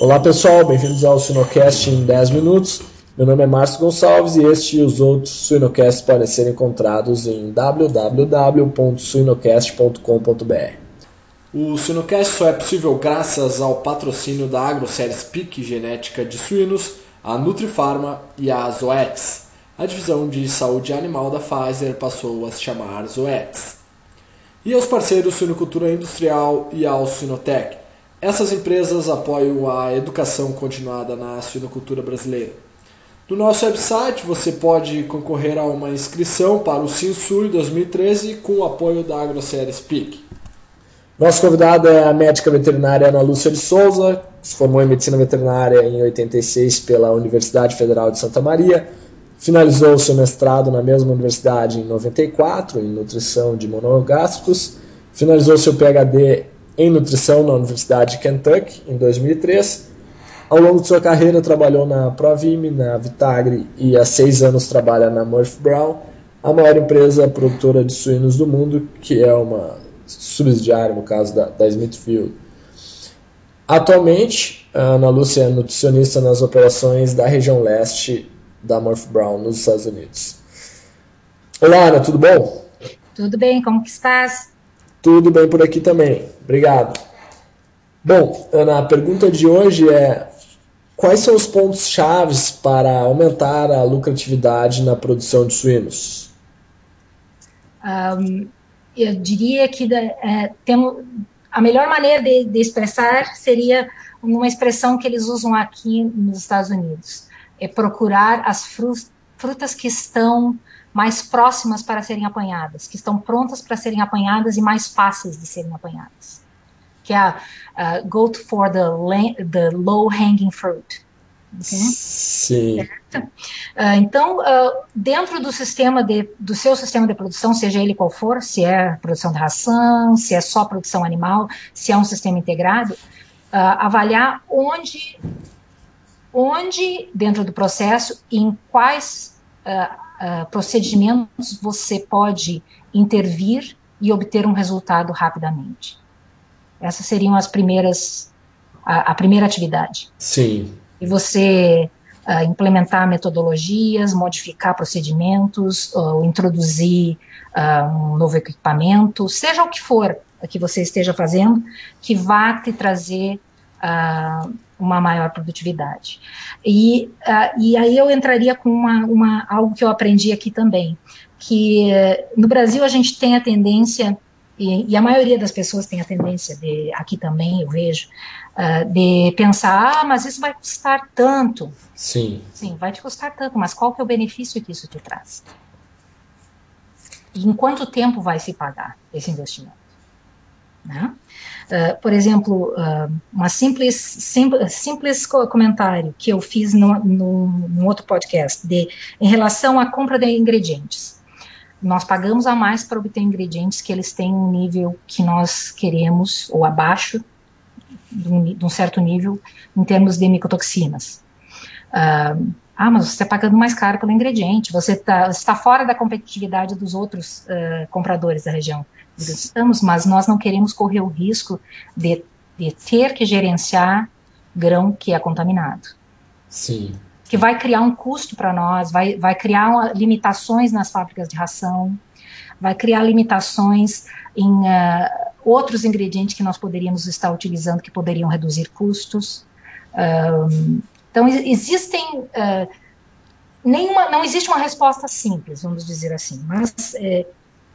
Olá pessoal, bem-vindos ao Sinocast em 10 minutos. Meu nome é Márcio Gonçalves e este e os outros Suinocasts podem ser encontrados em www.suinocast.com.br. O Suinocast só é possível graças ao patrocínio da AgroSéries PIC Genética de Suínos, a Nutrifarma e a Zoetis. A divisão de saúde animal da Pfizer passou a se chamar Zoetis. E aos parceiros Suinocultura Industrial e ao Suinotec. Essas empresas apoiam a educação continuada na suinocultura brasileira. No nosso website você pode concorrer a uma inscrição para o Sinsur 2013 com o apoio da AgroSéries PIC. Nosso convidado é a médica veterinária Ana Lúcia de Souza, se formou em medicina veterinária em 86 pela Universidade Federal de Santa Maria, finalizou seu mestrado na mesma universidade em 94 em nutrição de monogástricos, finalizou seu PhD em nutrição na Universidade de Kentucky em 2003 ao longo de sua carreira, trabalhou na Provime, na Vitagri e há seis anos trabalha na Murphy Brown, a maior empresa produtora de suínos do mundo, que é uma subsidiária, no caso da, da Smithfield. Atualmente, a Ana Lúcia é nutricionista nas operações da região leste da Murphy Brown, nos Estados Unidos. Olá, Ana, tudo bom? Tudo bem, como que estás? Tudo bem por aqui também, obrigado. Bom, Ana, a pergunta de hoje é Quais são os pontos chaves para aumentar a lucratividade na produção de suínos? Um, eu diria que é, tem, a melhor maneira de, de, expressar seria uma expressão que eles usam aqui nos Estados Unidos: é procurar as frutas que estão mais próximas para serem apanhadas, que estão prontas para serem apanhadas e mais fáceis de serem apanhadas que é a uh, go for the, the low hanging fruit. Okay? Sim. Uh, então, uh, dentro do sistema de, do seu sistema de produção, seja ele qual for, se é produção de ração, se é só produção animal, se é um sistema integrado, avaliar onde, onde dentro do processo, em quais procedimentos você pode intervir e obter um resultado rapidamente. Essas seriam as primeiras, a, a primeira atividade. Sim. E você uh, implementar metodologias, modificar procedimentos, ou introduzir uh, um novo equipamento, seja o que for que você esteja fazendo, que vá te trazer uh, uma maior produtividade. E, e aí eu entraria com uma, uma, algo que eu aprendi aqui também, que no Brasil a gente tem a tendência e, e, a maioria das pessoas tem a tendência de, aqui também eu vejo, uh, de pensar, ah, mas isso vai custar tanto. Sim. Sim, vai te custar tanto, mas qual que é o benefício que isso te traz? E em quanto tempo vai se pagar esse investimento? Né? Uh, por exemplo, uh, uma simples, simples, simples comentário que eu fiz no, outro podcast de, em relação à compra de ingredientes nós pagamos a mais para obter ingredientes que eles têm um nível que nós queremos, ou abaixo de um, de um certo nível, em termos de micotoxinas. Uh, ah, mas você está pagando mais caro pelo ingrediente, você tá, está fora da competitividade dos outros compradores da região. Estamos, mas nós não queremos correr o risco de, de ter que gerenciar grão que é contaminado. Sim que vai criar um custo para nós, vai, vai criar uma, limitações nas fábricas de ração, vai criar limitações em uh, outros ingredientes que nós poderíamos estar utilizando que poderiam reduzir custos. Um, então, existem. Uh, nenhuma, não existe uma resposta simples, vamos dizer assim, mas é,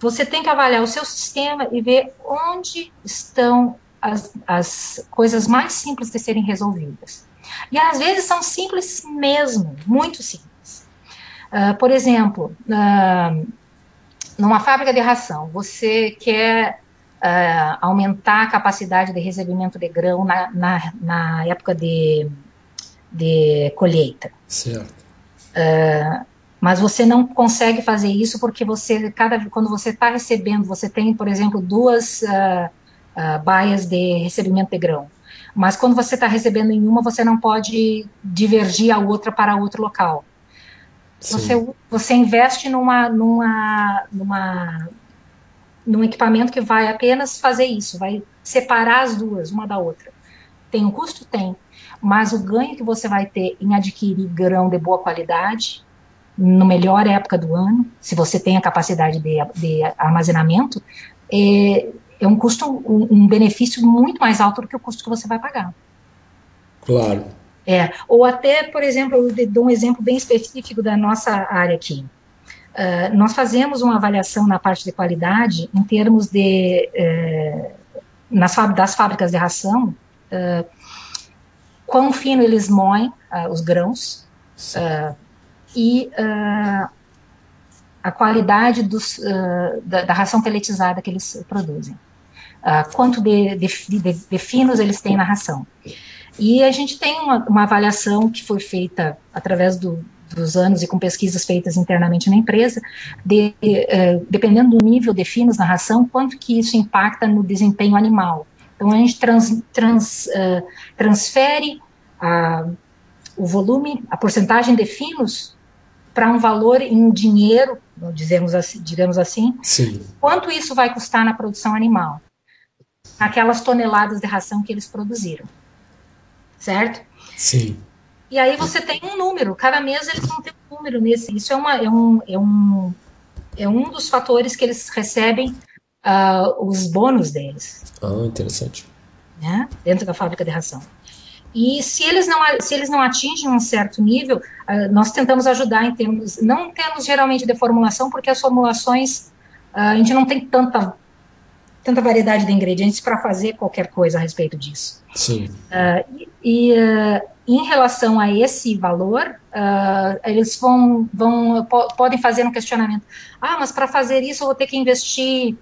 você tem que avaliar o seu sistema e ver onde estão as, as coisas mais simples de serem resolvidas. E às vezes são simples mesmo, muito simples. Uh, por exemplo, uh, numa fábrica de ração, você quer uh, aumentar a capacidade de recebimento de grão na, na, na época de, de colheita. Certo. Mas você não consegue fazer isso porque você, cada, quando você está recebendo, você tem, por exemplo, duas baias de recebimento de grão mas quando você está recebendo em uma, você não pode divergir a outra para outro local. Você, você investe numa, numa, numa, num equipamento que vai apenas fazer isso, vai separar as duas, uma da outra. Tem um custo? Tem. mas o ganho que você vai ter em adquirir grão de boa qualidade, no melhor época do ano, se você tem a capacidade de, de armazenamento, é, é um custo, um, um, benefício muito mais alto do que o custo que você vai pagar. Claro. É, ou até, por exemplo, eu dou um exemplo bem específico da nossa área aqui. Uh, nós fazemos uma avaliação na parte de qualidade em termos de uh, nas das fábricas de ração, uh, quão fino eles moem os grãos e a qualidade dos, da, da, ração peletizada que eles produzem, quanto de, de, de, de finos eles têm na ração. E a gente tem uma, uma avaliação que foi feita através do, dos anos e com pesquisas feitas internamente na empresa, de, eh, dependendo do nível de finos na ração, quanto que isso impacta no desempenho animal. Então, a gente trans, trans, uh, transfere a, o volume, a porcentagem de finos para um valor em dinheiro, dizemos assim, digamos assim, Sim. quanto isso vai custar na produção animal, aquelas toneladas de ração que eles produziram certo? Sim. E aí você tem um número, cada mês eles vão ter um número nesse. Isso é, uma, é, um, é, um, é um dos fatores que eles recebem uh, os bônus deles. Ah, interessante. Né? Dentro da fábrica de ração. E se eles não, se eles não atingem um certo nível, uh, nós tentamos ajudar em termos, não temos geralmente de formulação, porque as formulações, uh, a gente não tem tanta tanta variedade de ingredientes para fazer qualquer coisa a respeito disso. Sim. Uh, e uh, em relação a esse valor, uh, eles vão, vão po podem fazer um questionamento. Ah, mas para fazer isso eu vou ter que investir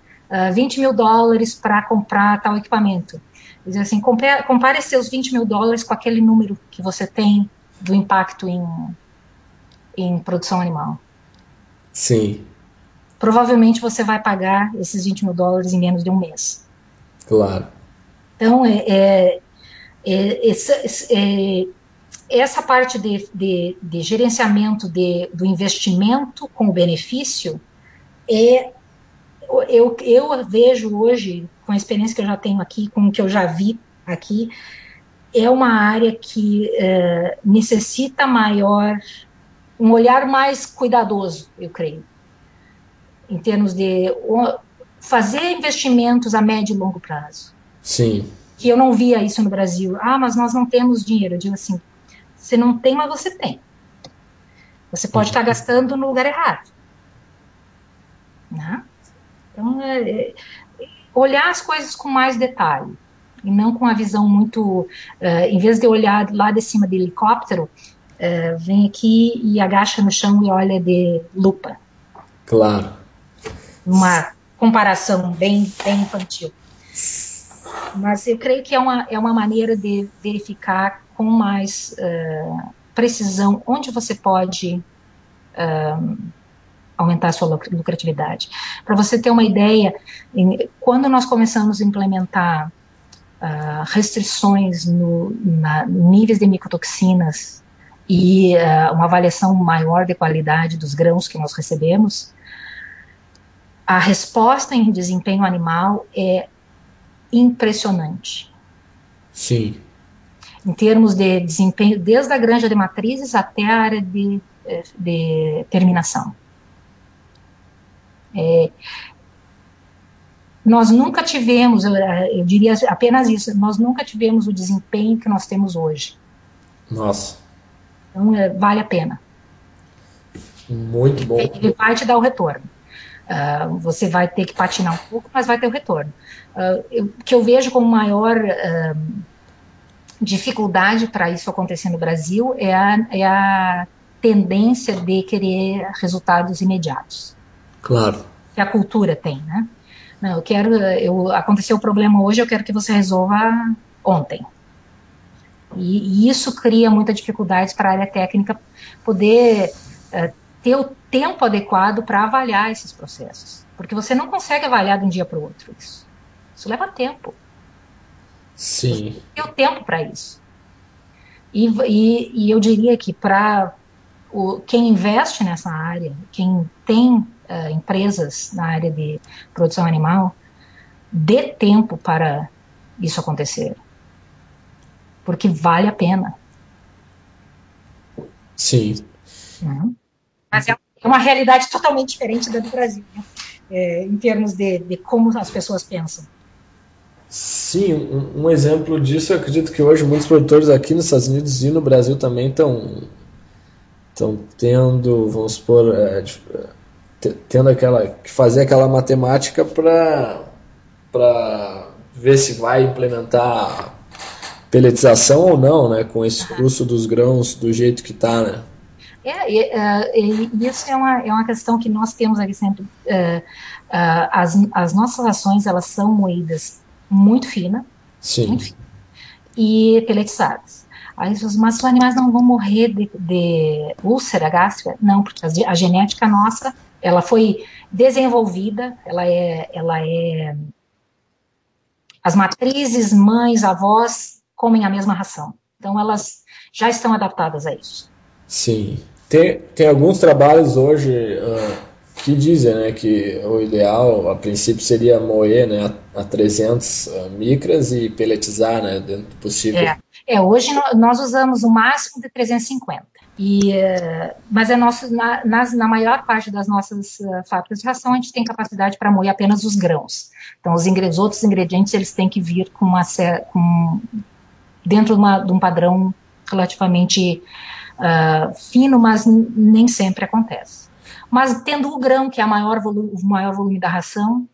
20 mil dólares para comprar tal equipamento. Diz assim, compare, compare seus 20 mil dólares com aquele número que você tem do impacto em, em produção animal. Sim provavelmente você vai pagar esses 20 mil dólares em menos de um mês. Claro. Então, é, é, é, é essa parte de, de, de gerenciamento de, do investimento com o benefício é eu, eu vejo hoje, com a experiência que eu já tenho aqui, com o que eu já vi aqui, é uma área que é, necessita maior, um olhar mais cuidadoso, eu creio em termos de fazer investimentos a médio e longo prazo. Sim. Que eu não via isso no Brasil. Ah, mas nós não temos dinheiro. Eu digo assim, você não tem, mas você tem. Você pode estar gastando no lugar errado. Né? Então, é, é, olhar as coisas com mais detalhe e não com a visão muito, uh, em vez de olhar lá de cima do helicóptero, uh, vem aqui e agacha no chão e olha de lupa. Claro uma comparação bem, bem infantil. Mas eu creio que é uma, é uma maneira de verificar com mais uh, precisão onde você pode aumentar a sua lucratividade. Para você ter uma ideia, quando nós começamos a implementar uh, restrições no na, níveis de micotoxinas e uma avaliação maior de qualidade dos grãos que nós recebemos, a resposta em desempenho animal é impressionante. Sim. Em termos de desempenho, desde a granja de matrizes até a área de, de terminação. É, nós nunca tivemos, eu diria apenas isso, nós nunca tivemos o desempenho que nós temos hoje. Nossa. Então, é, vale a pena. Muito bom. Ele vai te dar o retorno. Uh, você vai ter que patinar um pouco, mas vai ter o retorno. Uh, o que eu vejo como maior uh, dificuldade para isso acontecer no Brasil é a, é a tendência de querer resultados imediatos. Claro. Que a cultura tem, né? Não, eu quero, eu, aconteceu o problema hoje, eu quero que você resolva ontem. E, e isso cria muita dificuldade para a área técnica poder ter o tempo adequado para avaliar esses processos. Porque você não consegue avaliar de um dia para o outro isso. Isso leva tempo. Sim. Você tem o tempo para isso. E, e, e, eu diria que para quem investe nessa área, quem tem uh, empresas na área de produção animal, dê tempo para isso acontecer. porque vale a pena. Sim. Uhum. Mas é uma realidade totalmente diferente da do Brasil, né? é, em termos de, de como as pessoas pensam. Sim, um, um, exemplo disso, eu acredito que hoje muitos produtores aqui nos Estados Unidos e no Brasil também estão estão tendo, vamos supor, é, tendo aquela que fazer aquela matemática para para ver se vai implementar peletização ou não, né, com esse custo dos grãos do jeito que está, né? É, e, uh, e, isso é uma, é uma questão que nós temos aqui sempre. Uh, uh, as, as nossas ações, elas são moídas muito fina, Sim. Muito fina, e peletizadas. Aí, mas os animais não vão morrer de, de úlcera gástrica? Não, porque a, a, genética nossa, ela foi desenvolvida, ela é, ela é... As matrizes, mães, avós comem a mesma ração. Então, elas já estão adaptadas a isso. Sim. Tem, tem alguns trabalhos hoje uh, que dizem né, que o ideal, a princípio, seria moer né, a, a 300 uh, micras e peletizar né, dentro do possível. É, é hoje nós usamos o máximo de 350. E, uh, mas é nosso, na, nas, na maior parte das nossas uh, fábricas de ração, a gente tem capacidade para moer apenas os grãos. Então, os, os outros ingredientes eles têm que vir com uma, com, dentro de, uma, de um padrão relativamente uh, fino, mas nem sempre acontece. Mas tendo o grão, que é maior o maior volume da ração,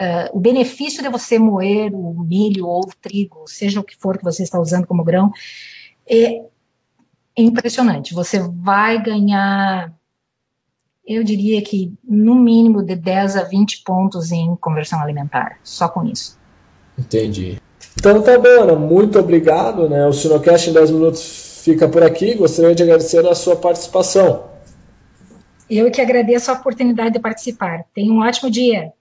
uh, o benefício de você moer o milho ou o trigo, seja o que for que você está usando como grão, é impressionante. Você vai ganhar, eu diria que no mínimo de 10 a 20 pontos em conversão alimentar, só com isso. Entendi. Então tá bom, Ana, muito obrigado. Né? O Sinocast em 10 minutos fica por aqui. Gostaria de agradecer a sua participação. Eu que agradeço a oportunidade de participar. Tenha um ótimo dia.